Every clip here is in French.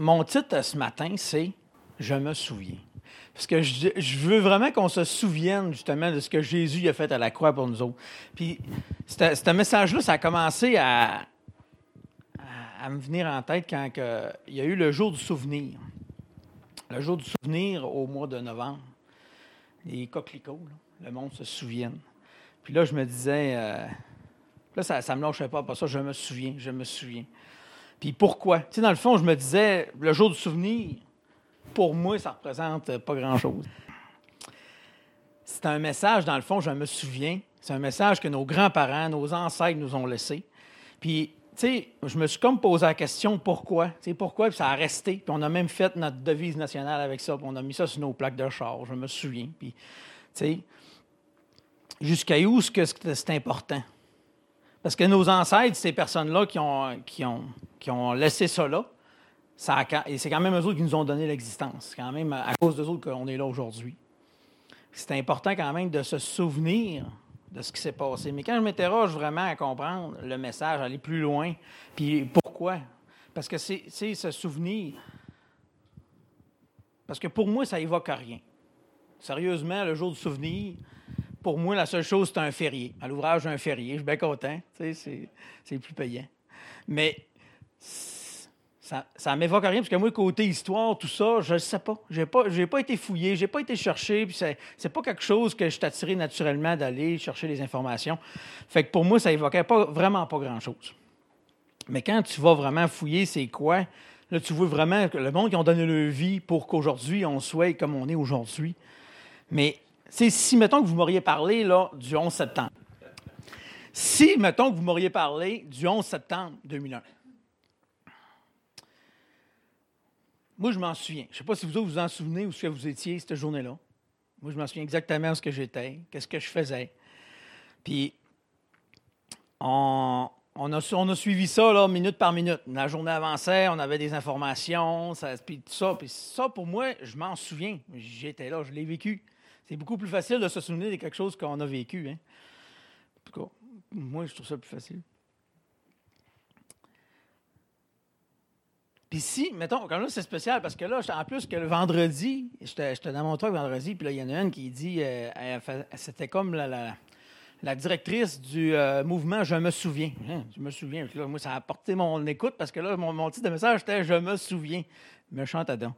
mon titre ce matin, c'est Je me souviens. Parce que je, veux vraiment qu'on se souvienne justement de ce que Jésus a fait à la croix pour nous autres. Puis, ce message-là, ça a commencé à, me venir en tête quand il y a eu le jour du souvenir. Le jour du souvenir au mois de novembre. Les coquelicots, le monde se souvienne. Puis là, je me disais, euh, là, ça ne me lâchait pas. Pas ça, je me souviens, je me souviens. Puis pourquoi? Tu sais, dans le fond, je me disais, le jour du souvenir, pour moi, ça représente pas grand-chose. C'est un message, dans le fond, je me souviens. C'est un message que nos grands-parents, nos ancêtres nous ont laissé. Puis, tu sais, je me suis comme posé la question pourquoi? Tu sais, pourquoi? Puis ça a resté. Puis on a même fait notre devise nationale avec ça. Puis on a mis ça sur nos plaques de char. Je me souviens. Puis, tu sais, jusqu'à où c'est important? Parce que nos ancêtres, ces personnes-là qui ont, qui, ont, qui ont laissé ça là, ça et c'est quand même eux autres qui nous ont donné l'existence. C'est quand même à cause d'eux autres qu'on est là aujourd'hui. C'est important quand même de se souvenir de ce qui s'est passé. Mais quand je m'interroge vraiment à comprendre le message, aller plus loin, puis pourquoi? Parce que c'est se souvenir. Parce que pour moi, ça évoque rien. Sérieusement, le jour du souvenir, pour moi, la seule chose, c'est un férié. À l'ouvrage d'un férié, je suis bien content. C'est plus payant. Mais ça ne m'évoque rien, parce que moi, côté histoire, tout ça, je ne sais pas. Je n'ai pas, pas été fouillé, je n'ai pas été cherché, puis c'est, pas quelque chose que je suis naturellement d'aller chercher les informations. Fait que pour moi, ça évoquait pas, vraiment pas grand-chose. Mais quand tu vas vraiment fouiller, c'est quoi? Là, tu vois vraiment que le monde qui ont donné leur vie pour qu'aujourd'hui, on soit comme on est aujourd'hui. Mais si, mettons, que vous m'auriez parlé là, du 11 septembre. Si, mettons, que vous m'auriez parlé du 11 septembre 2001. Moi, je m'en souviens. Je ne sais pas si vous vous en souvenez où ce que vous étiez cette journée-là. Moi, je m'en souviens exactement ce que j'étais, qu'est-ce que je faisais. Puis, on, a, suivi ça minute par minute. La journée avançait, on avait des informations, puis tout ça. Puis ça, pour moi, je m'en souviens. J'étais là, je l'ai vécu. C'est beaucoup plus facile de se souvenir de quelque chose qu'on a vécu. Hein. En tout cas, moi, je trouve ça plus facile. Puis si, mettons, quand là, c'est spécial parce que là, en plus que le vendredi, j'étais dans mon truc vendredi, puis là, il y en a une qui dit, euh, c'était comme la, directrice du euh, mouvement Je me souviens. Hein, je me souviens. Moi, ça a apporté mon écoute parce que là, mon, titre de message, c'était Je me souviens. Méchant Adam.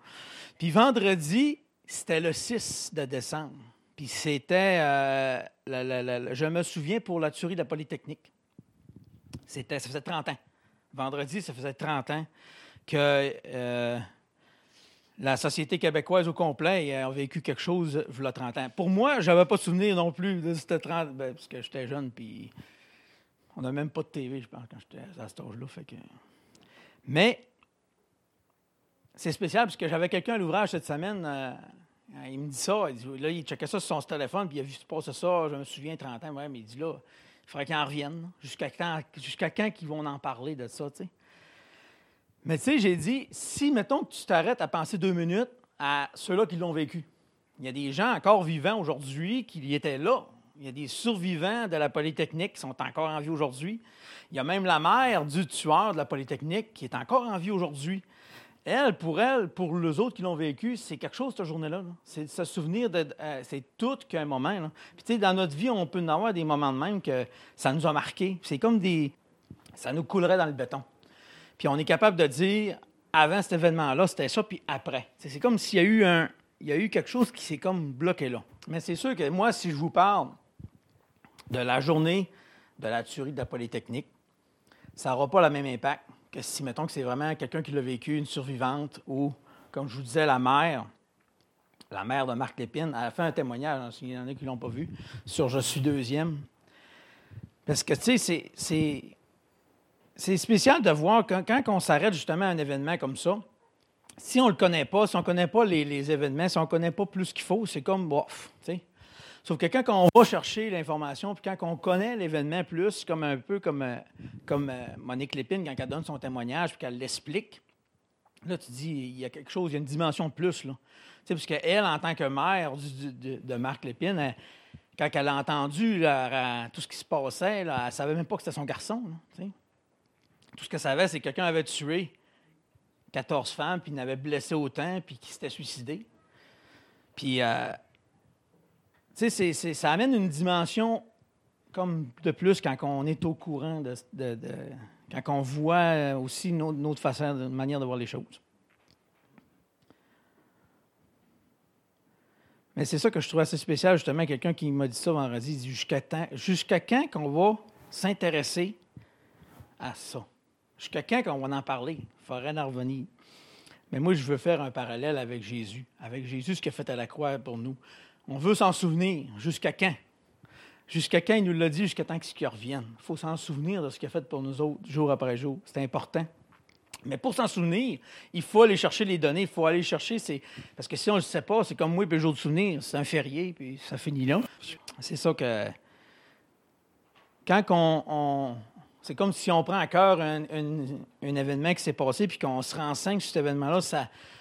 Puis vendredi, c'était le 6 de décembre. Puis c'était, euh, je me souviens, pour la tuerie de la Polytechnique. C'était, ça faisait 30 ans. Vendredi, ça faisait 30 ans que euh, la société québécoise au complet a vécu quelque chose il y a 30 ans. Pour moi, je n'avais pas de souvenir non plus de cette 30 ben, parce que j'étais jeune, puis on n'a même pas de TV, je pense, quand j'étais à cet âge-là. Que... Mais c'est spécial parce que j'avais quelqu'un à l'ouvrage cette semaine. Euh, il me dit ça. Il là, il checkait ça sur son téléphone, puis il a vu se passer ça. Je me souviens, 30 ans. Ouais, mais il dit là, il faudrait qu'ils en reviennent. Jusqu'à quand, jusqu'à quand qu'ils vont en parler de ça, tu sais? Mais tu sais, j'ai dit, si, mettons que tu t'arrêtes à penser deux minutes à ceux-là qui l'ont vécu, il y a des gens encore vivants aujourd'hui qui y étaient là. Il y a des survivants de la Polytechnique qui sont encore en vie aujourd'hui. Il y a même la mère du tueur de la Polytechnique qui est encore en vie aujourd'hui. Elle, pour elle, pour les autres qui l'ont vécu, c'est quelque chose cette journée-là. C'est se souvenir de. Euh, c'est tout qu'un moment. Puis, tu sais, dans notre vie, on peut en avoir des moments de même que ça nous a marqué. C'est comme des. Ça nous coulerait dans le béton. Puis on est capable de dire, avant cet événement-là, c'était ça, puis après. C'est comme s'il y a eu un, il y a eu quelque chose qui s'est comme bloqué là. Mais c'est sûr que moi, si je vous parle de la journée de la tuerie de la Polytechnique, ça n'aura pas le même impact que si, mettons, que c'est vraiment quelqu'un qui l'a vécu, une survivante, ou, comme je vous disais, la mère, la mère de Marc Lépine, elle a fait un témoignage, hein, s'il y en a qui ne l'ont pas vu, sur Je suis deuxième. Parce que, tu sais, c'est c'est spécial de voir quand, quand on s'arrête justement à un événement comme ça, si on ne le connaît pas, si on ne connaît pas les, événements, si on ne connaît pas plus qu'il faut, c'est comme bof. Sauf que quand on va chercher l'information, puis quand on connaît l'événement plus, comme un peu comme, euh, comme euh, Monique Lépine, quand elle donne son témoignage, puis qu'elle l'explique, là, tu dis, il y a quelque chose, il y a une dimension de plus. Là. Parce qu'elle, en tant que mère de, Marc Lépine, quand elle a entendu tout ce qui se passait, elle ne savait même pas que c'était son garçon. Tout ce qu'elle savait, c'est que quelqu'un avait tué 14 femmes, puis il en avait blessé autant, puis qui s'était suicidé. Puis, euh, tu sais, ça amène une dimension comme de plus quand on est au courant de, quand on voit aussi notre, façon, notre manière de voir les choses. Mais c'est ça que je trouve assez spécial, justement, quelqu'un qui m'a dit ça vendredi, il dit jusqu'à jusqu'à quand qu'on va s'intéresser à ça? Jusqu'à quand qu'on va en parler? Il faudrait en revenir. Mais moi, je veux faire un parallèle avec Jésus, avec Jésus, ce qu'il a fait à la croix pour nous. On veut s'en souvenir. Jusqu'à quand? Jusqu'à quand il nous l'a dit, jusqu'à temps qu'il revienne. Il faut s'en souvenir de ce qu'il a fait pour nous autres, jour après jour. C'est important. Mais pour s'en souvenir, il faut aller chercher les données, il faut aller chercher. Parce que si on ne le sait pas, c'est comme moi, puis le jour de souvenir, c'est un férié, puis ça finit là. C'est ça que. Quand on. C'est comme si on prend à cœur un, événement qui s'est passé, puis qu'on se renseigne sur cet événement-là,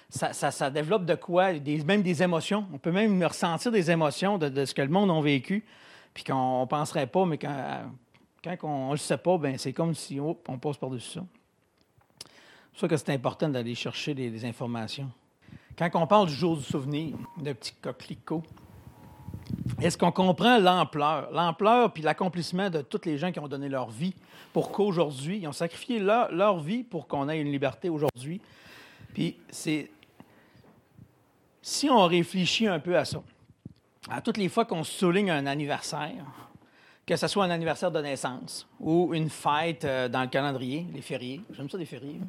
ça, développe de quoi? Des, même des émotions. On peut même ressentir des émotions de, ce que le monde a vécu, puis qu'on ne penserait pas, mais quand, on ne le sait pas, ben c'est comme si on passe par-dessus ça. C'est ça que c'est important d'aller chercher des, informations. Quand on parle du jour du souvenir, de petit coquelicot, est-ce qu'on comprend l'ampleur, l'ampleur puis l'accomplissement de toutes les gens qui ont donné leur vie pour qu'aujourd'hui, ils ont sacrifié leur, vie pour qu'on ait une liberté aujourd'hui? Puis c'est. Si on réfléchit un peu à ça, à toutes les fois qu'on souligne un anniversaire, que ce soit un anniversaire de naissance ou une fête euh, dans le calendrier, les fériés, j'aime ça les fériés,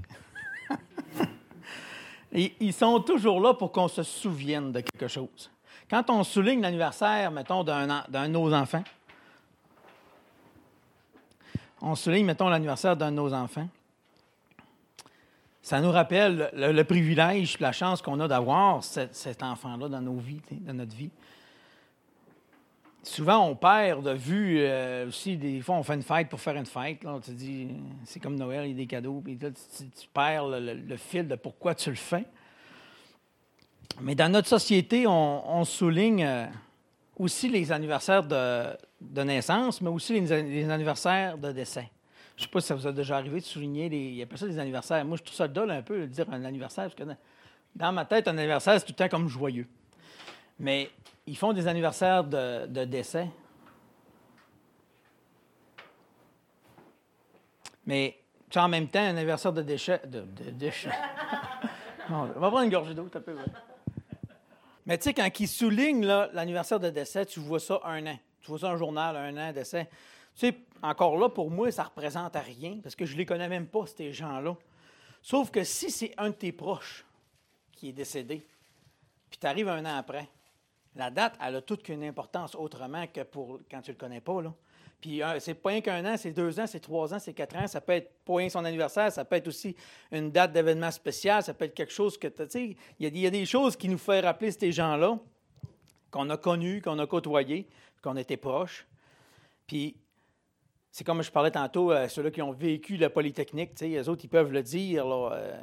ils sont toujours là pour qu'on se souvienne de quelque chose. Quand on souligne l'anniversaire, mettons, d'un de nos enfants, on souligne, mettons, l'anniversaire d'un de nos enfants, ça nous rappelle le, privilège, la chance qu'on a d'avoir cet, enfant-là dans nos vies, dans notre vie souvent, on perd de vue euh, aussi, des fois, on fait une fête pour faire une fête. Là, tu dis, c'est comme Noël, il y a des cadeaux, puis là, tu, perds le, fil de pourquoi tu le fais. Mais dans notre société, on, souligne euh, aussi les anniversaires de, naissance, mais aussi les, anniversaires de décès. Je ne sais pas si ça vous a déjà arrivé de souligner, les, il y a pas ça des anniversaires. Moi, je trouve ça dole un peu de dire un anniversaire, parce que dans ma tête, un anniversaire, c'est tout le temps comme joyeux. Mais ils font des anniversaires de, décès. Mais tu en même temps, un anniversaire de déchet. De, déchets. on va prendre une gorgée d'eau, un peu. Mais tu sais, quand ils soulignent l'anniversaire de décès, tu vois ça un an. Tu vois ça un journal, un an, décès. Tu sais, encore là, pour moi, ça ne représente rien parce que je ne les connais même pas, ces gens-là. Sauf que si c'est un de tes proches qui est décédé, puis tu arrives un an après, la date, elle a toute qu'une importance autrement que pour quand tu ne le connais pas. Là. Puis c'est pas rien qu'un an, c'est deux ans, c'est trois ans, c'est quatre ans. Ça peut être pas rien son anniversaire, ça peut être aussi une date d'événement spécial, ça peut être quelque chose que tu sais. Il y, a des choses qui nous font rappeler ces gens-là qu'on a connus, qu'on a côtoyés, qu'on était proches. Puis c'est comme je parlais tantôt, euh, ceux-là qui ont vécu la Polytechnique, tu sais, les autres, ils peuvent le dire. Là, euh.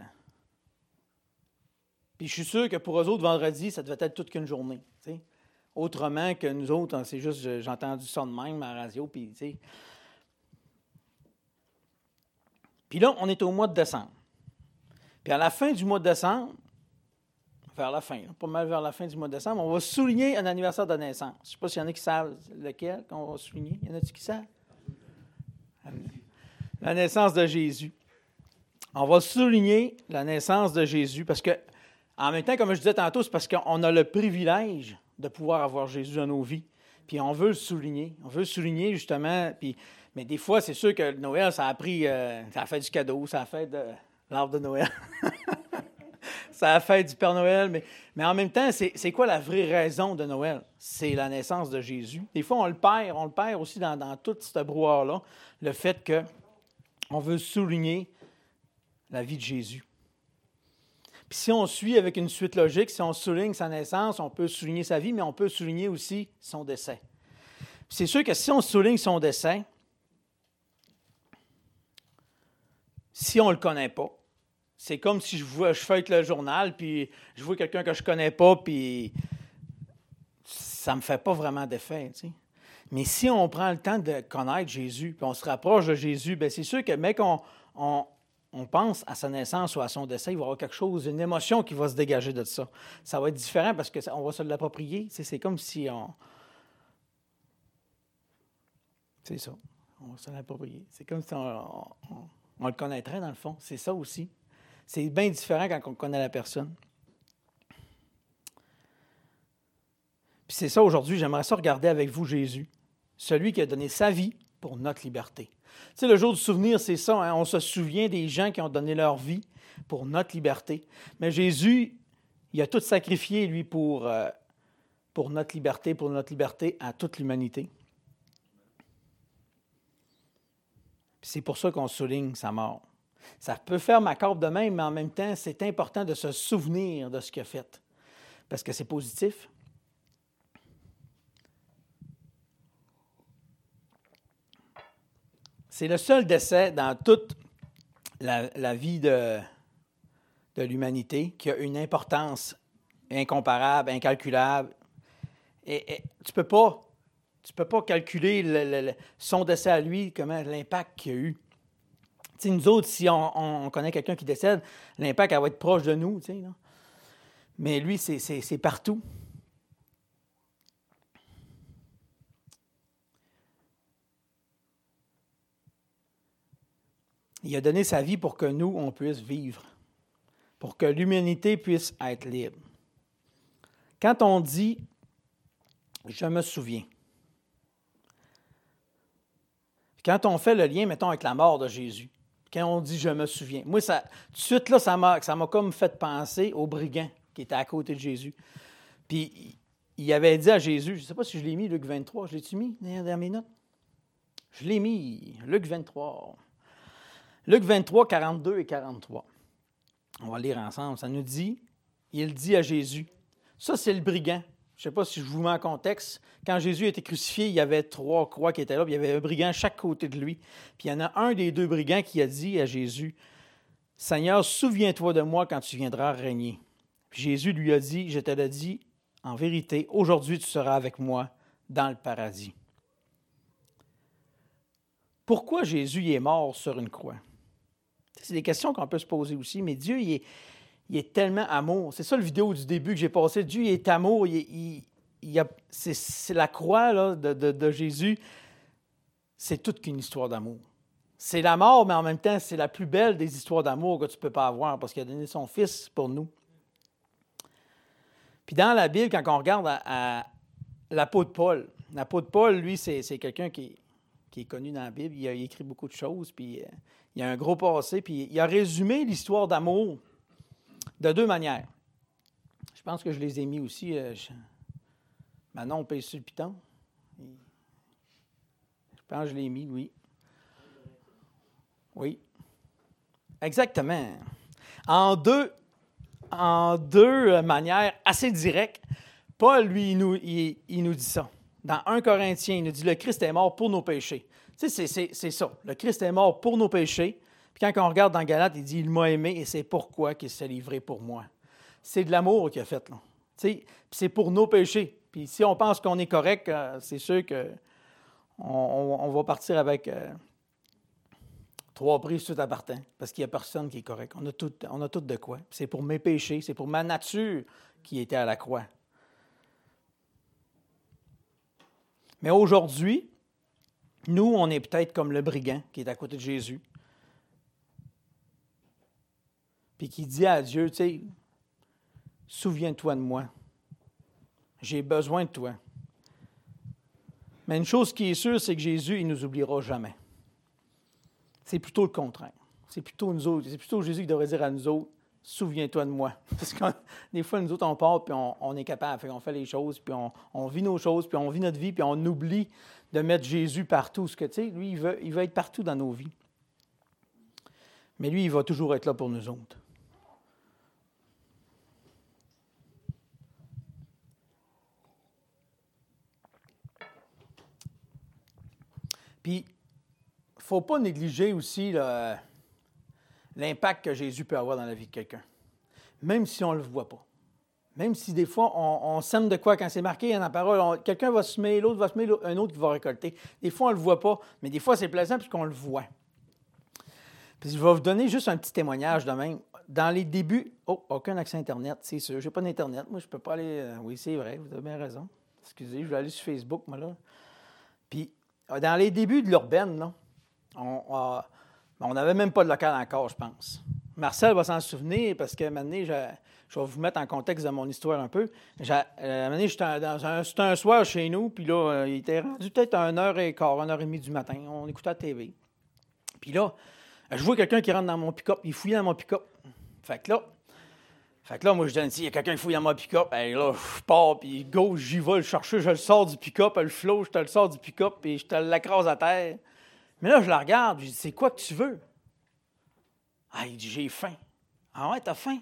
Puis je suis sûr que pour eux autres, vendredi, ça devait être toute qu'une journée. Autrement que nous autres, hein, c'est juste, j'ai entendu ça de même à la radio, puis Puis là, on est au mois de décembre. Puis à la fin du mois de décembre, vers la fin, pas mal vers la fin du mois de décembre, on va souligner un anniversaire de naissance. Je ne sais pas s'il y en a qui savent lequel qu'on va souligner. Y en a-tu qui savent? La naissance de Jésus. On va souligner la naissance de Jésus parce que, en même temps, comme je disais tantôt, c'est parce qu'on a le privilège de pouvoir avoir Jésus dans nos vies. Puis on veut le souligner. On veut souligner justement. Puis, mais des fois, c'est sûr que Noël, ça a pris, euh, ça a fait du cadeau, ça a fait de l'arbre de Noël. ça a fait du Père Noël. Mais, mais en même temps, c'est quoi la vraie raison de Noël? C'est la naissance de Jésus. Des fois, on le perd. On le perd aussi dans, dans toute cette brouhaha-là. Le fait qu'on veut souligner la vie de Jésus. Puis si on suit avec une suite logique, si on souligne sa naissance, on peut souligner sa vie, mais on peut souligner aussi son décès. C'est sûr que si on souligne son décès, si on ne le connaît pas, c'est comme si je, vois, feuille le journal, puis je vois quelqu'un que je ne connais pas, puis ça ne me fait pas vraiment d'effet. Mais si on prend le temps de connaître Jésus, puis on se rapproche de Jésus, bien c'est sûr que, mec, on pense à sa naissance ou à son décès, il va y avoir quelque chose, une émotion qui va se dégager de ça. Ça va être différent parce qu'on va se l'approprier. C'est comme si on. C'est ça. On va se l'approprier. C'est comme si on, on, le connaîtrait, dans le fond. C'est ça aussi. C'est bien différent quand on connaît la personne. Puis c'est ça aujourd'hui, j'aimerais ça regarder avec vous Jésus, celui qui a donné sa vie pour notre liberté. Tu sais, le jour du souvenir, c'est ça. Hein. On se souvient des gens qui ont donné leur vie pour notre liberté. Mais Jésus, il a tout sacrifié, lui, pour, euh, pour notre liberté, pour notre liberté à toute l'humanité. C'est pour ça qu'on souligne sa mort. Ça peut faire ma corde de même, mais en même temps, c'est important de se souvenir de ce qu'il a fait. Parce que c'est positif. C'est le seul décès dans toute la, vie de, de l'humanité qui a une importance incomparable, incalculable. Et, tu ne peux, pas, tu peux pas calculer son décès à lui, comment l'impact qu'il a eu. nous autres, si on, connaît quelqu'un qui décède, l'impact va être proche de nous. Mais lui, c'est partout. Il a donné sa vie pour que nous, on puisse vivre, pour que l'humanité puisse être libre. Quand on dit je me souviens, quand on fait le lien, mettons, avec la mort de Jésus, quand on dit je me souviens, moi, ça, tout de suite, là, ça m'a, comme fait penser au brigand qui était à côté de Jésus. Puis il avait dit à Jésus, je ne sais pas si je l'ai mis, Luc 23, je l'ai-tu mis dans mes notes? Je l'ai mis, Luc 23. Luc 23, 42 et 43. On va lire ensemble. Ça nous dit, il dit à Jésus, ça c'est le brigand. Je ne sais pas si je vous mets en contexte. Quand Jésus était crucifié, il y avait trois croix qui étaient là, puis il y avait un brigand à chaque côté de lui. Puis il y en a un des deux brigands qui a dit à Jésus, Seigneur, souviens-toi de moi quand tu viendras régner. Puis Jésus lui a dit, je te l'ai dit, en vérité, aujourd'hui tu seras avec moi dans le paradis. Pourquoi Jésus est mort sur une croix? C'est des questions qu'on peut se poser aussi, mais Dieu, il est, tellement amour. C'est ça le vidéo du début que j'ai passé. Dieu, il est amour. C'est la croix de, Jésus. C'est toute qu'une histoire d'amour. C'est la mort, mais en même temps, c'est la plus belle des histoires d'amour que tu ne peux pas avoir parce qu'il a donné son Fils pour nous. Puis dans la Bible, quand on regarde à, la Paul, la peau de Paul, lui, c'est quelqu'un qui, qui, est connu dans la Bible. Il a écrit beaucoup de choses, puis euh, il a un gros passé, puis il a résumé l'histoire d'amour de deux manières. Je pense que je les ai mis aussi. Euh, Maintenant, on paye sur le piton. Je pense que je l'ai mis, oui. Oui. Exactement. En deux, en deux manières assez directes, Paul, lui, il nous, nous dit ça. Dans 1 Corinthiens, il nous dit Le Christ est mort pour nos péchés. C'est ça. Le Christ est mort pour nos péchés. Puis quand on regarde dans Galate, il dit Il m'a aimé et c'est pourquoi il s'est livré pour moi. C'est de l'amour qu'il a fait. Là. C'est pour nos péchés. Puis si on pense qu'on est correct, euh, c'est sûr qu'on on, va partir avec euh, trois prises tout appartant, parce qu'il n'y a personne qui est correct. On a tout, on a tout de quoi. C'est pour mes péchés, c'est pour ma nature qui était à la croix. Mais aujourd'hui, nous, on est peut-être comme le brigand qui est à côté de Jésus. Puis qui dit à Dieu, tu sais, souviens-toi de moi. J'ai besoin de toi. Mais une chose qui est sûre, c'est que Jésus, il ne nous oubliera jamais. C'est plutôt le contraire. C'est plutôt nous. C'est plutôt Jésus qui devrait dire à nous autres, souviens-toi de moi. Parce que des fois, nous autres, on part, puis on, est capable, on fait les choses, puis on, vit nos choses, puis on vit notre vie, puis on oublie de mettre Jésus partout. Ce que, tu sais, lui, il veut, il veut être partout dans nos vies. Mais lui, il va toujours être là pour nous autres. Puis, il ne faut pas négliger aussi l'impact que Jésus peut avoir dans la vie de quelqu'un, même si on ne le voit pas. Même si des fois, on, sème de quoi quand c'est marqué dans la parole, quelqu'un va semer, l'autre va semer, un autre va récolter. Des fois, on ne le voit pas, mais des fois, c'est plaisant puisqu'on le voit. Puis je vais vous donner juste un petit témoignage de même. Dans les débuts, oh, aucun accès Internet, c'est sûr. J'ai pas d'Internet. Moi, je peux pas aller. euh, oui, c'est vrai, vous avez bien raison. Excusez, je vais aller sur Facebook, moi, là. Puis, euh, dans les débuts de l'urbaine, là, on euh, on n'avait même pas de local encore, je pense. Marcel va s'en souvenir parce que maintenant, je, je vais vous mettre en contexte de mon histoire un peu. Euh, j'étais un, c'était un soir chez nous, puis là, euh, il était rendu peut-être à 1h15, 1h30 du matin. On écoutait la TV. Puis là, je vois quelqu'un qui rentre dans mon pick-up, il fouille dans mon pick-up. Fait que là, fait que là, moi, je dis, il y a quelqu'un qui fouille dans mon pick-up. Hey, là, je pars, puis go, j'y vais le chercher, je le sors du pick-up, le flow, je te le sors du pick-up, puis je te l'écrase à terre. Mais là, je la regarde, je dis, c'est quoi que tu veux? Ah, il dit, j'ai faim. Ah ouais, t'as faim?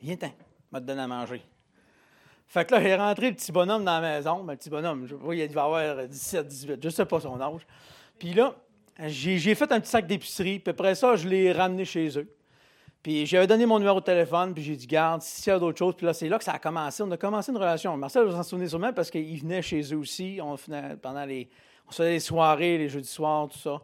Viens-t'en, je te donner à manger. Fait que là, j'ai rentré le petit bonhomme dans la maison. Ben, le petit bonhomme, je vois, il devait avoir 17, 18, je sais pas son âge. Puis là, j'ai j'ai fait un petit sac d'épicerie, puis après ça, je l'ai ramené chez eux. Puis j'avais donné mon numéro de téléphone, puis j'ai dit, garde, s'il y a d'autres choses. Puis là, c'est là que ça a commencé. On a commencé une relation. Marcel, vous en souvenez sûrement parce qu'il venait chez eux aussi. On venait pendant les. On faisait les soirées, les jeudis soirs, tout ça.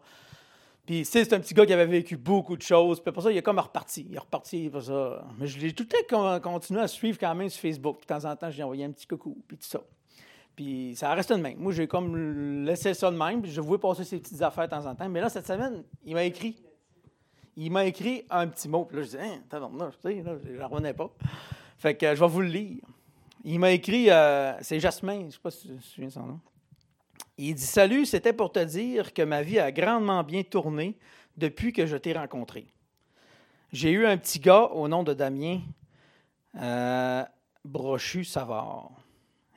Puis, tu sais, c'est un petit gars qui avait vécu beaucoup de choses. Puis après ça, il est comme reparti. Il est reparti, pour ça. Mais je l'ai tout le temps con- continué à suivre quand même sur Facebook. De temps en temps, j'ai envoyé un petit coucou, puis tout ça. Puis, ça restait de même. Moi, j'ai comme laissé ça de même. Puis, je voulais passer ces petites affaires de temps en temps. Mais là, cette semaine, il m'a écrit. Il m'a écrit un petit mot. Puis là, je dis, hein, tabarnouche, tu sais, là, je revenais pas. Fait que je vais vous le lire. Il m'a écrit, euh, c'est Jasmin, je ne sais pas si tu te souviens son nom. Il dit Salut, c'était pour te dire que ma vie a grandement bien tourné depuis que je t'ai rencontré. J'ai eu un petit gars au nom de Damien euh, Brochu Savard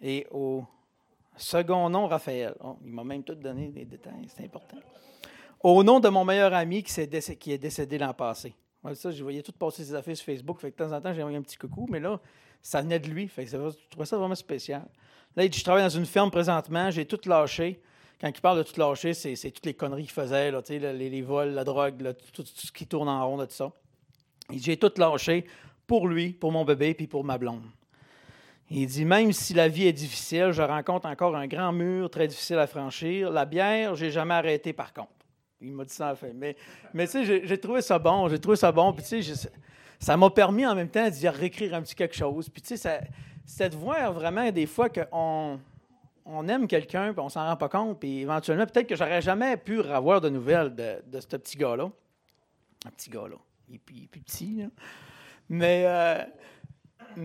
et au second nom Raphaël. Oh, il m'a même tout donné des détails, c'est important. Au nom de mon meilleur ami qui, est décédé l'an passé. Ça, je voyais tout passer ses affaires sur Facebook. Fait que de temps en temps, j'ai envoyé un petit coucou, mais là, ça venait de lui. Fait que je trouvais ça vraiment spécial. Là, je travaille dans une ferme présentement, j'ai tout lâché. Quand il parle de tout lâcher, c'est, toutes les conneries qu'il faisait, là, là, les, les vols, la drogue, là, tout, ce qui tourne en rond, de tout ça. J'ai tout lâché pour lui, pour mon bébé, puis pour ma blonde. Il dit, même si la vie est difficile, je rencontre encore un grand mur très difficile à franchir. La bière, j'ai jamais arrêté par contre. Il m'a dit ça en fait. Mais, mais tu sais, j'ai, trouvé ça bon, j'ai trouvé ça bon. Puis tu sais, ça m'a permis en même temps d'y réécrire un petit quelque chose. Puis tu sais, ça- c'était de voir vraiment des fois qu'on on aime quelqu'un, puis on s'en rend pas compte, puis éventuellement, peut-être que j'aurais jamais pu avoir de nouvelles de, de ce petit gars-là. Un petit gars-là. Il il est plus petit. Mais, euh,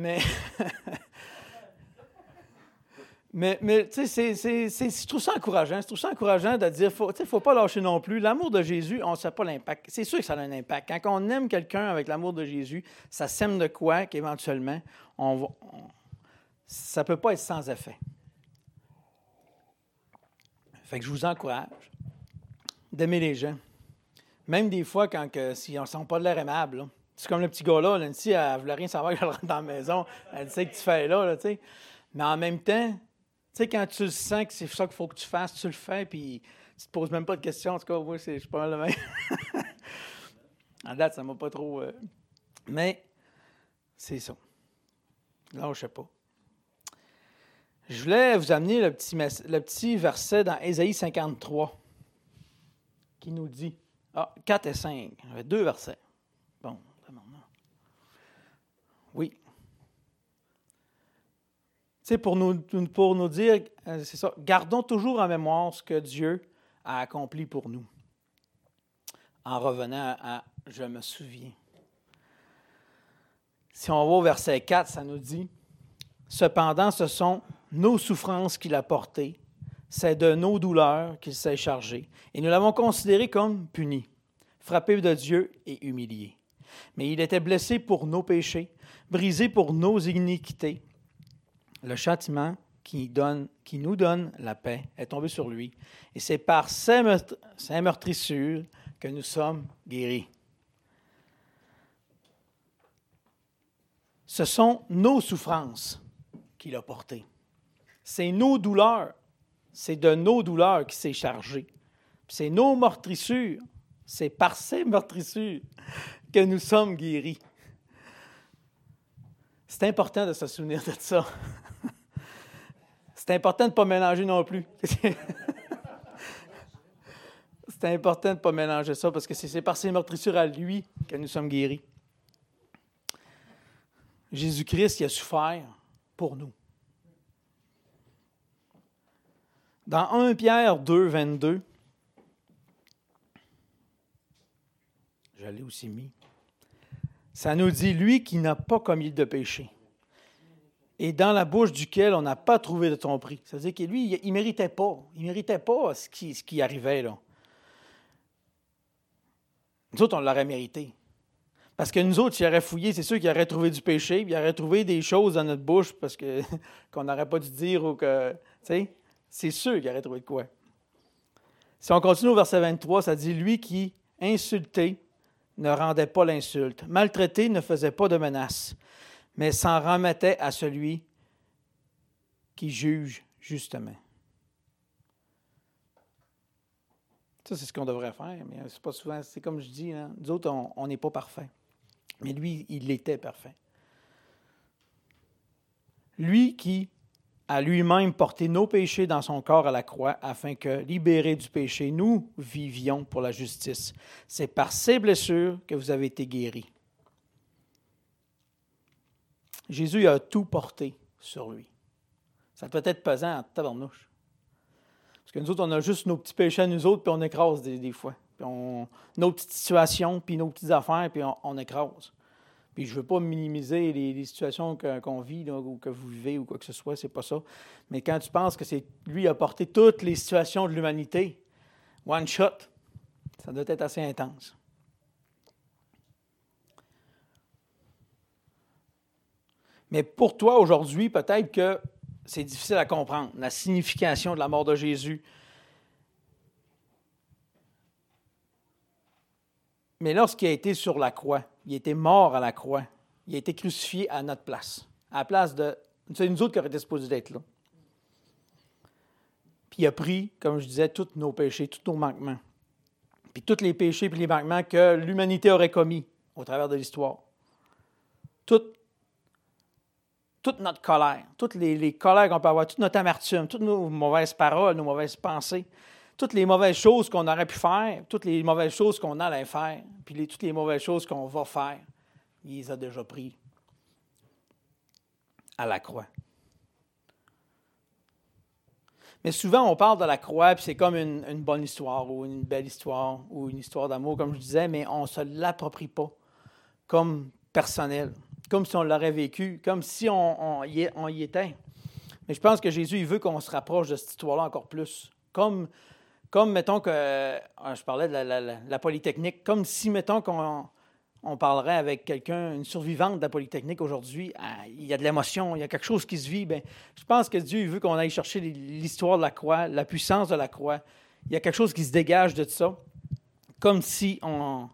mais, mais, tu sais, c'est- c'est- c'est- je trouve ça encourageant. Je trouve ça encourageant de dire, faut, tu faut pas lâcher non plus. L'amour de Jésus, on ne sait pas l'impact. C'est sûr que ça a un impact. Quand on aime quelqu'un avec l'amour de Jésus, ça sème de quoi qu'éventuellement, on on- ça peut pas être sans effet. Fait que je vous encourage d'aimer les gens. Même des fois, quand que, si on ne sent pas de l'air aimable. C'est comme le petit gars-là, elle ne voulait rien savoir qu'elle rentre dans la maison. Elle dit, que tu fais là, là tu sais. Mais en même temps, tu sais, quand tu sens que c'est ça qu'il faut que tu fasses, tu le fais, puis tu te poses même pas de questions. En tout cas, moi, c'est- suis pas mal le même. en date, ça m'a pas trop... euh, Mais c'est ça. Là, je sais pas. Je voulais vous amener le petit, le petit verset dans Ésaïe 53 qui nous dit, ah, 4 et 5, il y avait deux versets. Bon. Oui. Sais, pour nous, pour nous dire, euh, c'est ça, gardons toujours en mémoire ce que Dieu a accompli pour nous, en revenant à Je me souviens. Si on va au verset 4, ça nous dit, Cependant, ce sont nos souffrances qu'il a portées, c'est de nos douleurs qu'il s'est chargé, et nous l'avons considéré comme puni, frappé de Dieu et humilié. Mais il était blessé pour nos péchés, brisé pour nos iniquités. Le châtiment qui, donne, qui nous donne la paix est tombé sur lui, et c'est par ses, ses meurtrissures que nous sommes guéris. Ce sont nos souffrances qu'il a portées. C'est nos douleurs. C'est de nos douleurs qu'il s'est chargé. C'est nos meurtrissures. C'est par ces meurtrissures que nous sommes guéris. C'est important de se souvenir de ça. C'est important de ne pas mélanger non plus. C'est important de ne pas mélanger ça parce que c'est par ses meurtrissures à lui que nous sommes guéris. Jésus-Christ, a souffert pour nous. Dans 1 Pierre 2, 22, je l'ai aussi mis, ça nous dit, lui qui n'a pas commis de péché, et dans la bouche duquel on n'a pas trouvé de ton prix. C'est-à-dire que lui, il ne méritait pas. Il méritait pas ce qui, ce qui arrivait là. Nous autres, on l'aurait mérité. Parce que nous autres, s'il aurait fouillé, c'est sûr qu'il aurait trouvé du péché, puis il aurait trouvé des choses dans notre bouche parce qu'on n'aurait pas dû dire ou que. Tu sais, c'est sûr qu'il aurait trouvé de quoi. Si on continue au verset 23, ça dit Lui qui, insulté, ne rendait pas l'insulte, maltraité, ne faisait pas de menace, mais s'en remettait à celui qui juge justement. Ça, c'est ce qu'on devrait faire, mais c'est pas souvent. C'est comme je dis, hein, nous autres, on n'est pas parfait. Mais lui, il était parfait. Lui qui a lui-même porté nos péchés dans son corps à la croix, afin que, libérés du péché, nous vivions pour la justice. C'est par ces blessures que vous avez été guéris. Jésus a tout porté sur lui. Ça peut être pesant en tabarnouche. Parce que nous autres, on a juste nos petits péchés à nous autres, puis on écrase des, fois. Puis on, nos petites situations, puis nos petites affaires, puis on, écrase. Puis je veux pas minimiser les, situations qu'on vit ou que vous vivez ou quoi que ce soit, c'est pas ça. Mais quand tu penses que c'est lui a porté toutes les situations de l'humanité, one shot, ça doit être assez intense. Mais pour toi aujourd'hui, peut-être que c'est difficile à comprendre, la signification de la mort de Jésus. Mais lorsqu'il a été sur la croix, il était mort à la croix, il a été crucifié à notre place, à la place de. C'est nous autres qui aurions été supposés d'être là. Puis il a pris, comme je disais, tous nos péchés, tous nos manquements. Puis tous les péchés et les manquements que l'humanité aurait commis au travers de l'histoire. toute notre colère, toutes les colères qu'on peut avoir, toute notre amertume, toutes nos mauvaises paroles, nos mauvaises pensées, toutes les mauvaises choses qu'on aurait pu faire, toutes les mauvaises choses qu'on allait faire, puis toutes les mauvaises choses qu'on va faire, il les a déjà pris à la croix. Mais souvent, on parle de la croix, puis c'est comme une, bonne histoire ou une belle histoire ou une histoire d'amour, comme je disais, mais on ne se l'approprie pas comme personnel, comme si on l'aurait vécu, comme si on, y, on, y, était. Mais je pense que Jésus, il veut qu'on se rapproche de cette histoire-là encore plus. Comme comme, mettons que, ah, je parlais de la, Polytechnique, comme si, mettons qu'on on parlerait avec quelqu'un, une survivante de la Polytechnique aujourd'hui, ah, il y a de l'émotion, il y a quelque chose qui se vit. Bien, je pense que Dieu veut qu'on aille chercher l'histoire de la croix, la puissance de la croix. Il y a quelque chose qui se dégage de ça, comme si on.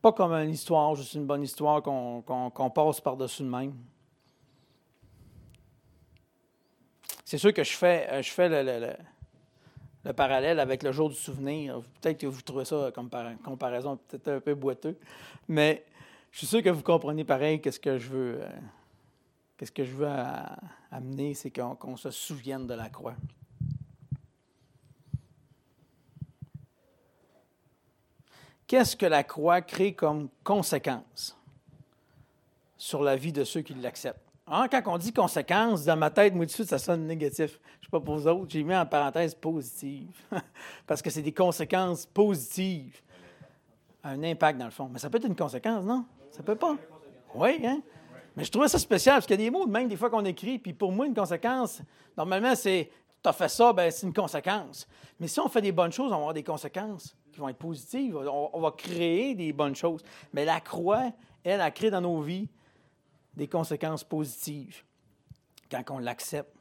Pas comme une histoire, juste une bonne histoire qu'on passe par-dessus de même. C'est sûr que je fais, euh, je fais le parallèle avec le jour du souvenir. Peut-être que vous trouvez ça comme comparaison peut-être un peu boiteux, mais je suis sûr que vous comprenez pareil qu'est-ce que je veux, euh, qu'est-ce que je veux amener, c'est qu'on se souvienne de la croix. Qu'est-ce que la croix crée comme conséquence sur la vie de ceux qui l'acceptent? Hein, quand on dit conséquence, dans ma tête, moi, tout de suite, ça sonne négatif. Je ne sais pas pour vous autres, j'ai mis en parenthèse positive. Parce que c'est des conséquences positives. Un impact, dans le fond. Mais ça peut être une conséquence, non? Ça peut pas? Oui, hein? Mais je trouvais ça spécial, parce qu'il y a des mots, même des fois qu'on écrit, puis pour moi, une conséquence, normalement, c'est tu as fait ça, ben c'est une conséquence. Mais si on fait des bonnes choses, on va avoir des conséquences qui vont être positives. On, on va créer des bonnes choses. Mais la croix, elle, a créé dans nos vies des conséquences positives quand on l'accepte.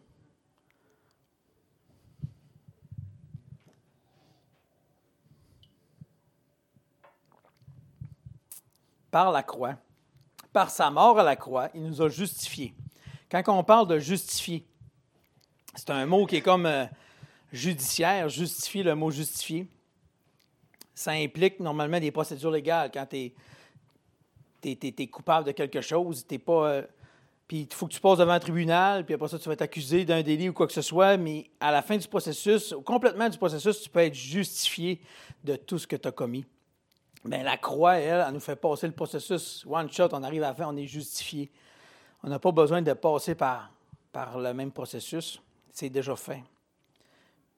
Par la croix, par sa mort à la croix, il nous a justifiés. Quand on parle de justifier, c'est un mot qui est comme euh, judiciaire, justifier, le mot justifier. Ça implique normalement des procédures légales. Quand tu es tu es, coupable de quelque chose, tu n'es pas, puis il faut que tu passes devant un tribunal, puis après ça, tu vas être accusé d'un délit ou quoi que ce soit, mais à la fin du processus, complètement du processus, tu peux être justifié de tout ce que tu as commis. Mais la croix, elle, elle nous fait passer le processus one shot, on arrive à la fin, on est justifié. On n'a pas besoin de passer par, par le même processus, c'est déjà fait.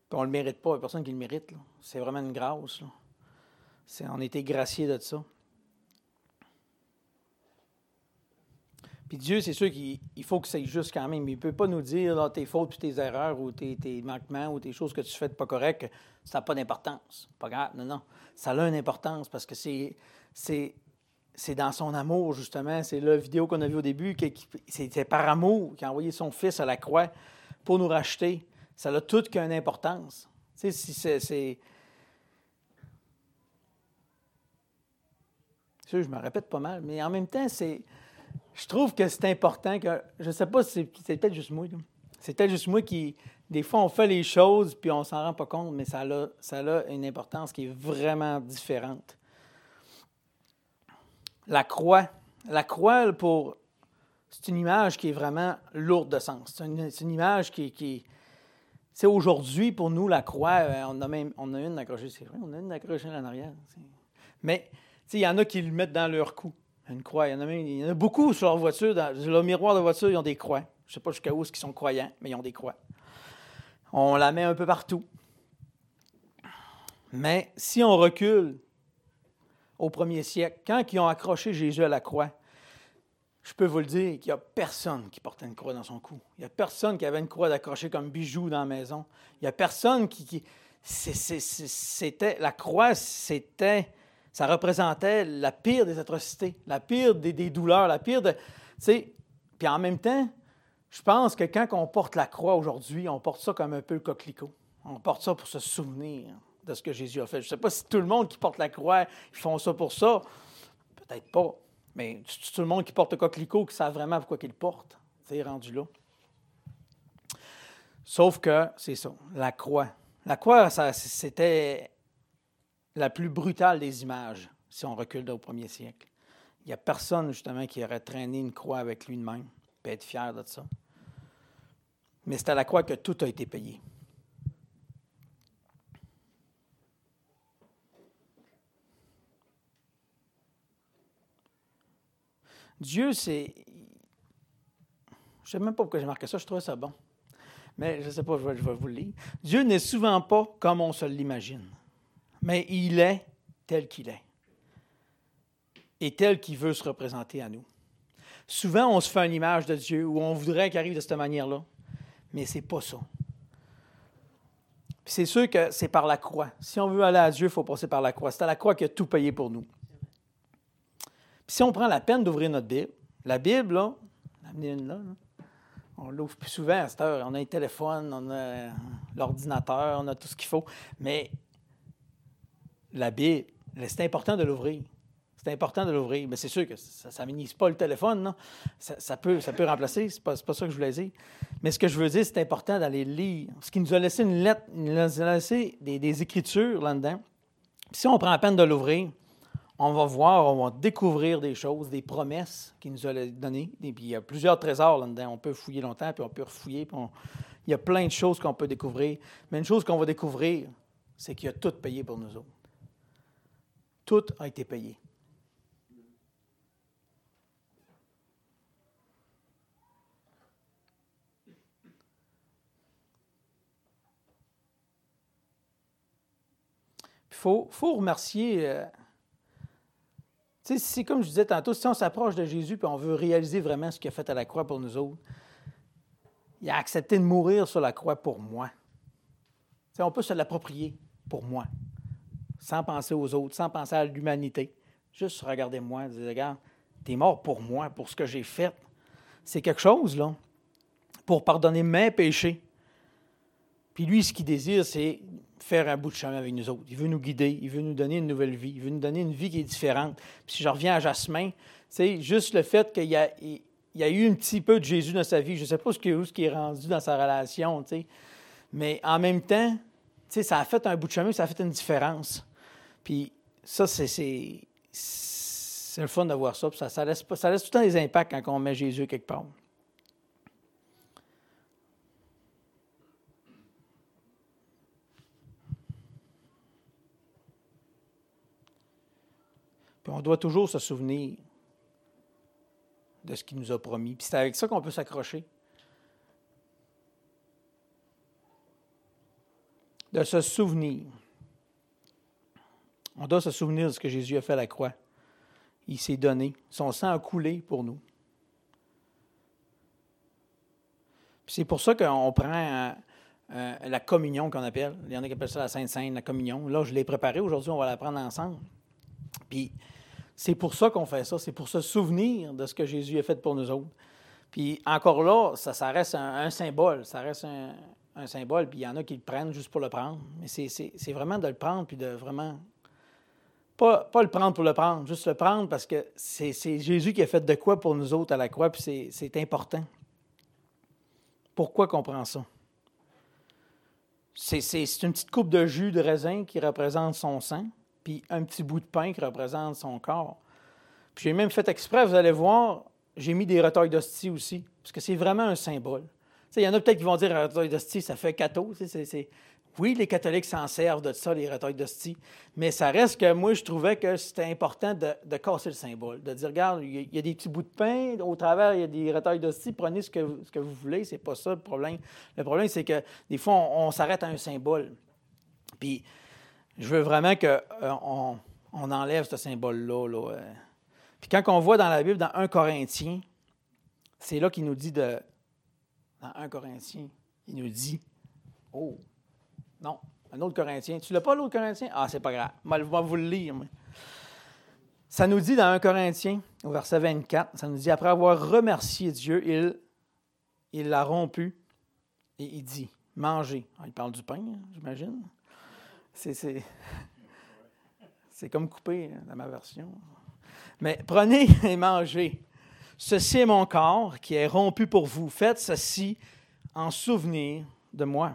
Puis on ne le mérite pas, il n'y a personne qui le mérite. C'est vraiment une grâce. On a été gracié de ça. Puis Dieu, c'est sûr qu'il faut que c'est juste quand même. Il ne peut pas nous dire tes fautes, puis tes erreurs, ou tes, manquements, ou tes choses que tu fais de pas correctes, ça n'a pas d'importance. Pas grave. Non, non. Ça a une importance parce que c'est, c'est, dans son amour, justement. C'est la vidéo qu'on a vue au début. C'était par amour qu'il a envoyé son fils à la croix pour nous racheter. Ça a toute qu'une importance. Tu sais, si c'est. c'est... je me répète pas mal, mais en même temps, c'est je trouve que c'est important que. Je ne sais pas si c'est, peut-être juste moi. C'est peut-être juste moi qui. Des fois, on fait les choses puis on s'en rend pas compte, mais ça a, ça a une importance qui est vraiment différente. La croix. La croix, pour. C'est une image qui est vraiment lourde de sens. C'est une, image qui, qui c'est aujourd'hui, pour nous, la croix, euh, on a même on a une accrochée, c'est vrai, on a une accrochée en arrière. Mais il y en a qui le mettent dans leur cou. Une croix. Il y en a, il y en a beaucoup sur leur voiture. Dans le miroir de voiture, ils ont des croix. Je ne sais pas jusqu'à où ils sont croyants, mais ils ont des croix. On la met un peu partout. Mais si on recule au premier siècle, quand ils ont accroché Jésus à la croix, je peux vous le dire qu'il n'y a personne qui portait une croix dans son cou. Il n'y a personne qui avait une croix d'accrocher comme bijou dans la maison. Il n'y a personne qui. qui c'était, la croix, c'était ça représentait la pire des atrocités, la pire des, douleurs, la pire de. Puis en même temps, je pense que quand on porte la croix aujourd'hui, on porte ça comme un peu le coquelicot. On porte ça pour se souvenir de ce que Jésus a fait. Je ne sais pas si tout le monde qui porte la croix, ils font ça pour ça. Peut-être pas. Mais tout le monde qui porte le coquelicot qui sait vraiment pourquoi qu'il porte. C'est rendu là. Sauf que, c'est ça, la croix. La croix, c'était la plus brutale des images, si on recule au premier siècle. Il n'y a personne, justement, qui aurait traîné une croix avec lui de même, et être fier de ça. Mais c'est à la croix que tout a été payé. Dieu, c'est. Je ne sais même pas pourquoi j'ai marqué ça, je trouvais ça bon. Mais je ne sais pas, je vais, je vais vous le lire. Dieu n'est souvent pas comme on se l'imagine mais il est tel qu'il est et tel qu'il veut se représenter à nous. Souvent, on se fait une image de Dieu ou on voudrait qu'il arrive de cette manière-là, mais ce n'est pas ça. C'est sûr que c'est par la croix. Si on veut aller à Dieu, il faut passer par la croix. C'est à la croix qu'il a tout payé pour nous. si on prend la peine d'ouvrir notre Bible, la Bible, là, une là, on l'ouvre plus souvent à cette heure. On a un téléphone, on a l'ordinateur, on a tout ce qu'il faut. Mais la Bible, c'est important de l'ouvrir. C'est important de l'ouvrir. Mais c'est sûr que ça ne pas le téléphone, non? Ça, peut, ça peut remplacer, c'est pas, pas ça que je voulais dire. Mais ce que je veux dire, c'est important d'aller lire. Ce qui nous a laissé une lettre, il nous a laissé des, écritures là-dedans. Si on prend la peine de l'ouvrir, on va voir, on va découvrir des choses, des promesses qu'il nous a données. Puis il y a plusieurs trésors là-dedans. On peut fouiller longtemps, puis on peut refouiller. Il y a plein de choses qu'on peut découvrir. Mais une chose qu'on va découvrir, c'est qu'il a tout payé pour nous autres. Tout a été payé. Il faut, faut, remercier. Euh, c'est comme je disais tantôt, si on s'approche de Jésus et on veut réaliser vraiment ce qu'il a fait à la croix pour nous autres, il a accepté de mourir sur la croix pour moi. on peut se l'approprier pour moi sans penser aux autres, sans penser à l'humanité. Juste regardez-moi, dire, regarde, es mort pour moi, pour ce que j'ai fait. C'est quelque chose, là, pour pardonner mes péchés. Puis lui, ce qu'il désire, c'est faire un bout de chemin avec nous autres. Il veut nous guider, il veut nous donner une nouvelle vie, il veut nous donner une vie qui est différente. Puis si je reviens à Jasmin, c'est juste le fait qu'il y a, eu un petit peu de Jésus dans sa vie. Je ne sais pas ce qui, où ce qui est rendu dans sa relation, mais en même temps, ça a fait un bout de chemin, ça a fait une différence. Puis ça, c'est le fun de voir ça. Puis ça, laisse, ça laisse tout le temps des impacts quand on met Jésus quelque part. Puis on doit toujours se souvenir de ce qu'il nous a promis. Puis c'est avec ça qu'on peut s'accrocher. De se souvenir. On doit se souvenir de ce que Jésus a fait à la croix. Il s'est donné. Son sang a coulé pour nous. C'est pour ça qu'on prend euh, euh, la communion qu'on appelle. Il y en a qui appellent ça la Sainte Sainte, la communion. Là, je l'ai préparée. Aujourd'hui, on va la prendre ensemble. Puis c'est pour ça qu'on fait ça. C'est pour se souvenir de ce que Jésus a fait pour nous autres. Puis encore là, ça, ça reste un, symbole. Ça reste un, symbole. Puis il y en a qui le prennent juste pour le prendre. Mais c'est vraiment de le prendre puis de vraiment. Pas, le prendre pour le prendre, juste le prendre parce que c'est Jésus qui a fait de quoi pour nous autres à la croix, puis c'est important. Pourquoi qu'on prend ça? C'est une petite coupe de jus de raisin qui représente son sang, puis un petit bout de pain qui représente son corps. Puis j'ai même fait exprès, vous allez voir, j'ai mis des retailles d'hostie aussi, parce que c'est vraiment un symbole. Il y en a peut-être qui vont dire retailles d'hostie, ça fait cateau. Oui, les catholiques s'en servent de ça, les retailles d'hostie, mais ça reste que moi, je trouvais que c'était important de, casser le symbole, de dire, regarde, il y, a des petits bouts de pain, au travers, il y a des retailles d'hostie, prenez ce que, vous voulez, c'est pas ça le problème. Le problème, c'est que des fois, on, s'arrête à un symbole. Puis, je veux vraiment qu'on euh, on enlève ce symbole-là. Euh. Puis quand on voit dans la Bible, dans 1 Corinthiens, c'est là qu'il nous dit de... Dans 1 Corinthiens, il nous dit, oh, non, un autre Corinthien. Tu l'as pas, l'autre Corinthien? Ah, c'est pas grave. Je vais vous le lire. Ça nous dit dans 1 Corinthien, au verset 24, ça nous dit après avoir remercié Dieu, il, il l'a rompu et il dit Mangez. Ah, il parle du pain, hein, j'imagine. C'est, c'est, c'est comme coupé hein, dans ma version. Mais prenez et mangez. Ceci est mon corps qui est rompu pour vous. Faites ceci en souvenir de moi.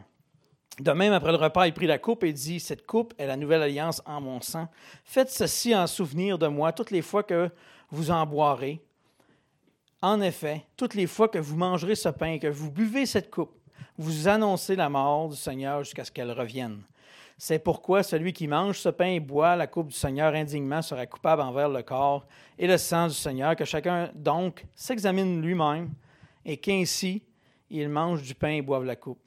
De même, après le repas, il prit la coupe et dit, Cette coupe est la nouvelle alliance en mon sang. Faites ceci en souvenir de moi toutes les fois que vous en boirez. En effet, toutes les fois que vous mangerez ce pain et que vous buvez cette coupe, vous annoncez la mort du Seigneur jusqu'à ce qu'elle revienne. C'est pourquoi celui qui mange ce pain et boit la coupe du Seigneur indignement sera coupable envers le corps et le sang du Seigneur, que chacun donc s'examine lui-même et qu'ainsi il mange du pain et boive la coupe.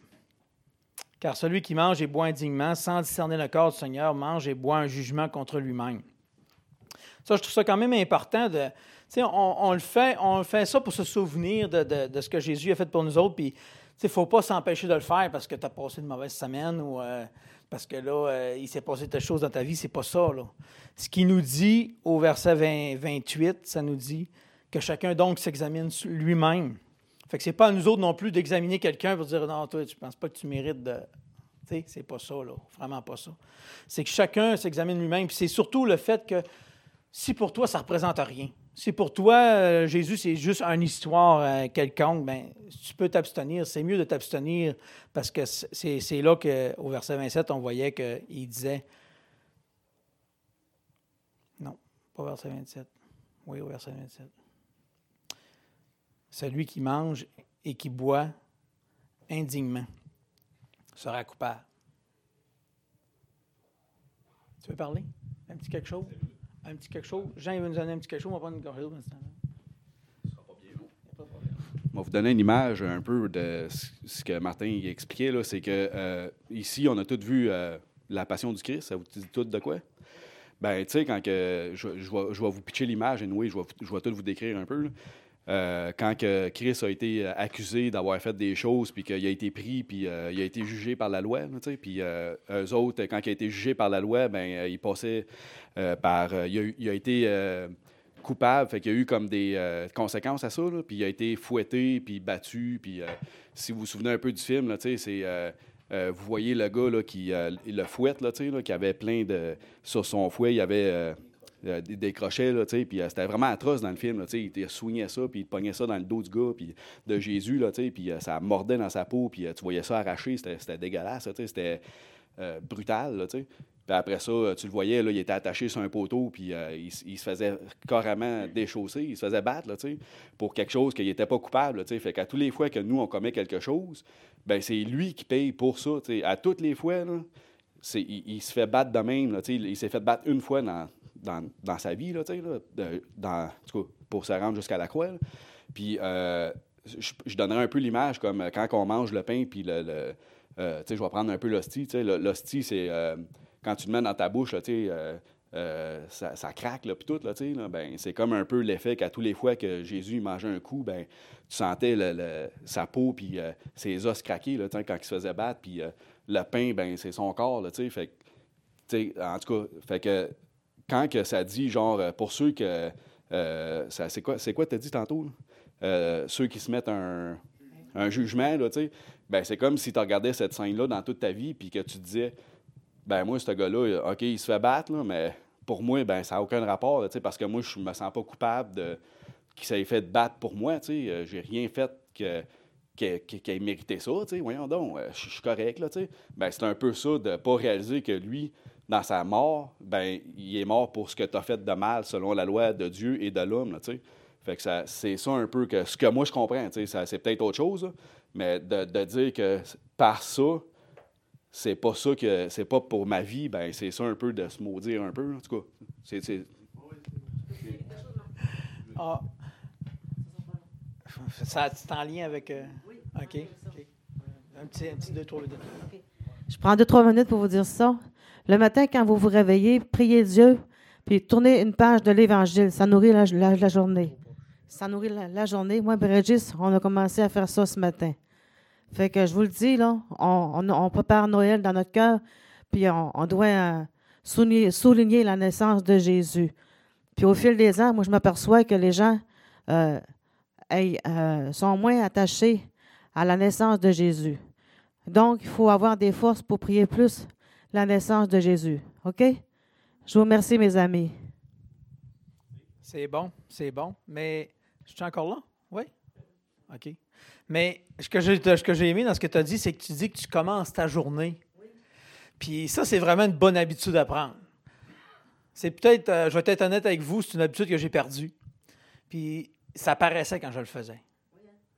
Car celui qui mange et boit indignement, sans discerner le corps du Seigneur, mange et boit un jugement contre lui-même. Ça, je trouve ça quand même important. On, le fait, ça pour se souvenir de, ce que Jésus a fait pour nous autres. Puis, il ne faut pas s'empêcher de le faire parce que tu as passé une mauvaise semaine ou euh, parce que là, euh, il s'est passé telle chose dans ta vie. C'est pas ça. Ce qui nous dit au verset 28, ça nous dit que chacun donc s'examine lui-même. Fait que c'est pas à nous autres non plus d'examiner quelqu'un pour dire non, toi, tu penses pas que tu mérites de. Tu sais, c'est pas ça, là. Vraiment pas ça. C'est que chacun s'examine lui-même. Puis c'est surtout le fait que si pour toi, ça représente rien, si pour toi, euh, Jésus, c'est juste une histoire euh, quelconque, ben, tu peux t'abstenir. C'est mieux de t'abstenir parce que c'est là qu'au verset 27, on voyait qu'il disait. Non, pas verset 27. Oui, au verset 27 celui qui mange et qui boit indignement sera coupable. Tu veux parler? Un petit quelque chose? Un petit quelque chose? Jean, il veut nous donner un petit quelque chose. On va prendre une gorgée. Je vais vous donner une image un peu de ce que Martin expliquait. C'est que euh, ici, on a tous vu euh, la passion du Christ. Ça vous dit tout de quoi? Ben, tu sais, quand que je, vais, vous pitcher l'image, et je vais, je vais tout vous décrire un peu. Euh, quand que Chris a été euh, accusé d'avoir fait des choses, puis qu'il a été pris, puis euh, il a été jugé par la loi, puis eux autres, quand il a été jugé par la loi, ben il passait par... Il a, été coupable, fait qu'il y a eu comme des conséquences à ça, puis il a été fouetté, puis battu, puis si vous vous souvenez un peu du film, c'est... vous voyez le gars qui le fouette, qui avait plein de... Sur son fouet, il y avait euh, des, crochets, là, puis euh, c'était vraiment atroce dans le film, là, il soignait ça, puis il pognait ça dans le dos du gars, puis de Jésus, là, puis euh, ça mordait dans sa peau, puis tu voyais ça arraché, c'était dégueulasse, c'était brutal, Puis après ça, tu le voyais, là, il était attaché sur un poteau, puis il, se faisait carrément déchausser, il se faisait battre, là, pour quelque chose qu'il n'était pas coupable, sais. Fait qu'à toutes les fois que nous, on commet quelque chose, ben c'est lui qui paye pour ça, À toutes les fois, là, il, il, se fait battre de même, il s'est fait battre une fois dans dans, sa vie, là, dans, pour se rendre jusqu'à la croix. Puis je, donnerais un peu l'image comme quand on mange le pain, puis le, je vais prendre un peu l'hostie. L'hostie, c'est quand tu le mets dans ta bouche, là, euh, ça, craque, là, puis tout, là, là, ben, c'est comme un peu l'effet qu'à tous les fois que Jésus mangeait un coup, ben, tu sentais le, sa peau puis euh, ses os craquer, là, quand il se faisait battre, puis euh, le pain, ben, c'est son corps, là, fait, en tout cas, fait que quand que ça dit, genre, pour ceux que, c'est quoi, c'est quoi t'as dit tantôt, ceux qui se mettent un, un jugement, là, ben, c'est comme si tu regardais cette scène-là dans toute ta vie, puis que tu disais, ben moi, ce gars-là, OK, il se fait battre, mais pour moi, ben ça n'a aucun rapport, parce que moi, je me sens pas coupable de qu'il s'est fait battre pour moi. Je J'ai rien fait que qui, ait mérité ça, voyons donc, euh, je suis correct, là, ben, c'est un peu ça de ne pas réaliser que lui, dans sa mort, ben, il est mort pour ce que tu as fait de mal selon la loi de Dieu et de l'homme, Fait que c'est ça un peu que ce que moi je comprends, c'est peut-être autre chose, mais de, de, dire que par ça, c'est pas ça que c'est pas pour ma vie, ben c'est ça un peu de se maudire un peu, en tout cas. C'est. Ah. Ça, c'est en lien avec. Euh, oui. OK. Un petit, un petit deux, trois minutes. Je prends deux, trois minutes pour vous dire ça. Le matin, quand vous vous réveillez, priez Dieu, puis tournez une page de l'Évangile. Ça nourrit la, journée. Ça nourrit la, journée. Moi, Régis, on a commencé à faire ça ce matin. Fait que je vous le dis, là, on, prépare Noël dans notre cœur, puis on, doit euh, souligner, la naissance de Jésus. Puis au fil des ans, moi, je m'aperçois que les gens euh, euh, sont moins attachés à la naissance de Jésus. Donc, il faut avoir des forces pour prier plus la naissance de Jésus. OK? Je vous remercie, mes amis. C'est bon, c'est bon. Mais je suis encore là? Oui? OK. Mais ce que j'ai aimé dans ce que tu as dit, c'est que tu dis que tu commences ta journée. Puis ça, c'est vraiment une bonne habitude à prendre. C'est peut-être, euh, je vais être honnête avec vous, c'est une habitude que j'ai perdue. Puis ça paraissait quand je le faisais.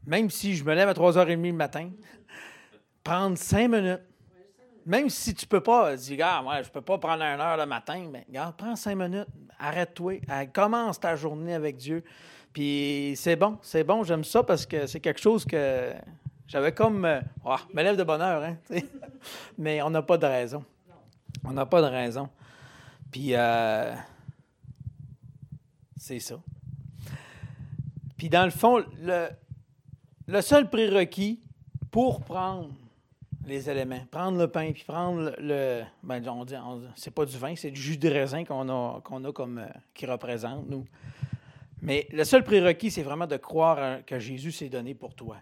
Même si je me lève à 3h30 le matin, prendre cinq minutes. Même si tu peux pas, dis, gars, moi, je peux pas prendre une heure le matin, mais regarde, prends cinq minutes, arrête-toi, commence ta journée avec Dieu. Puis c'est bon, c'est bon, j'aime ça parce que c'est quelque chose que j'avais comme. Euh, oh, me lève de bonheur, hein? Mais on n'a pas de raison. On n'a pas de raison. Puis euh, c'est ça. Puis dans le fond, le seul prérequis pour prendre les éléments, prendre le pain, puis prendre le. ben, on dit, c'est pas du vin, c'est du jus de raisin qu'on a, qu'on a comme. Euh, qui représente, nous. Mais le seul prérequis, c'est vraiment de croire que Jésus s'est donné pour toi.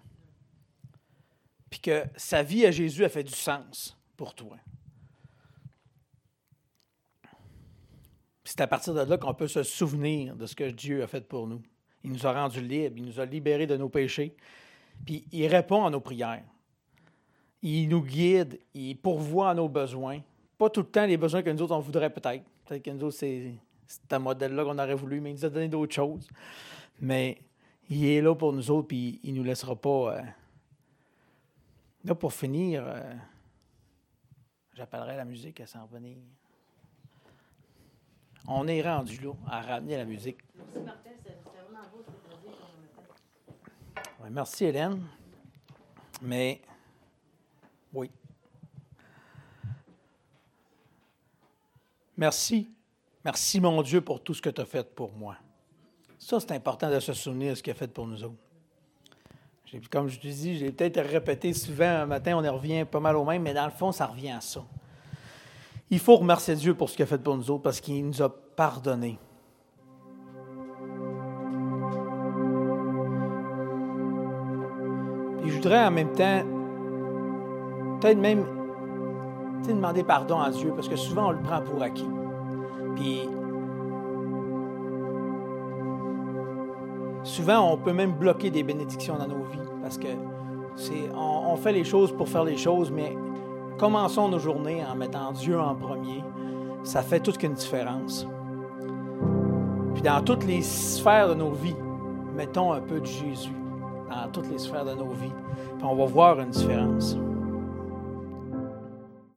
Puis que sa vie à Jésus a fait du sens pour toi. C'est à partir de là qu'on peut se souvenir de ce que Dieu a fait pour nous. Il nous a rendus libres, il nous a libérés de nos péchés, puis il répond à nos prières. Il nous guide, il pourvoit à nos besoins. Pas tout le temps les besoins que nous autres, on voudrait peut-être. Peut-être que nous autres, c'est c'est un modèle-là qu'on aurait voulu, mais il nous a donné d'autres choses. Mais il est là pour nous autres, puis il ne nous laissera pas. Euh, là, pour finir, euh, j'appellerai la musique à s'en revenir. On est rendu là à ramener la musique. Merci, Martin. C'est vraiment beau ce que tu as dit. merci, Hélène. Mais, oui. Merci Merci, mon Dieu, pour tout ce que tu as fait pour moi. Ça, c'est important de se souvenir de ce qu'il a fait pour nous autres. Comme je te dis, j'ai peut-être répété souvent un matin, on y revient pas mal au même, mais dans le fond, ça revient à ça. Il faut remercier Dieu pour ce qu'il a fait pour nous autres parce qu'il nous a pardonné. Puis je voudrais en même temps, peut-être même demander pardon à Dieu parce que souvent on le prend pour acquis. Puis souvent, on peut même bloquer des bénédictions dans nos vies parce que c'est, on, fait les choses pour faire les choses, mais commençons nos journées en mettant Dieu en premier. Ça fait toute une différence. Puis dans toutes les sphères de nos vies, mettons un peu de Jésus dans toutes les sphères de nos vies. Puis on va voir une différence.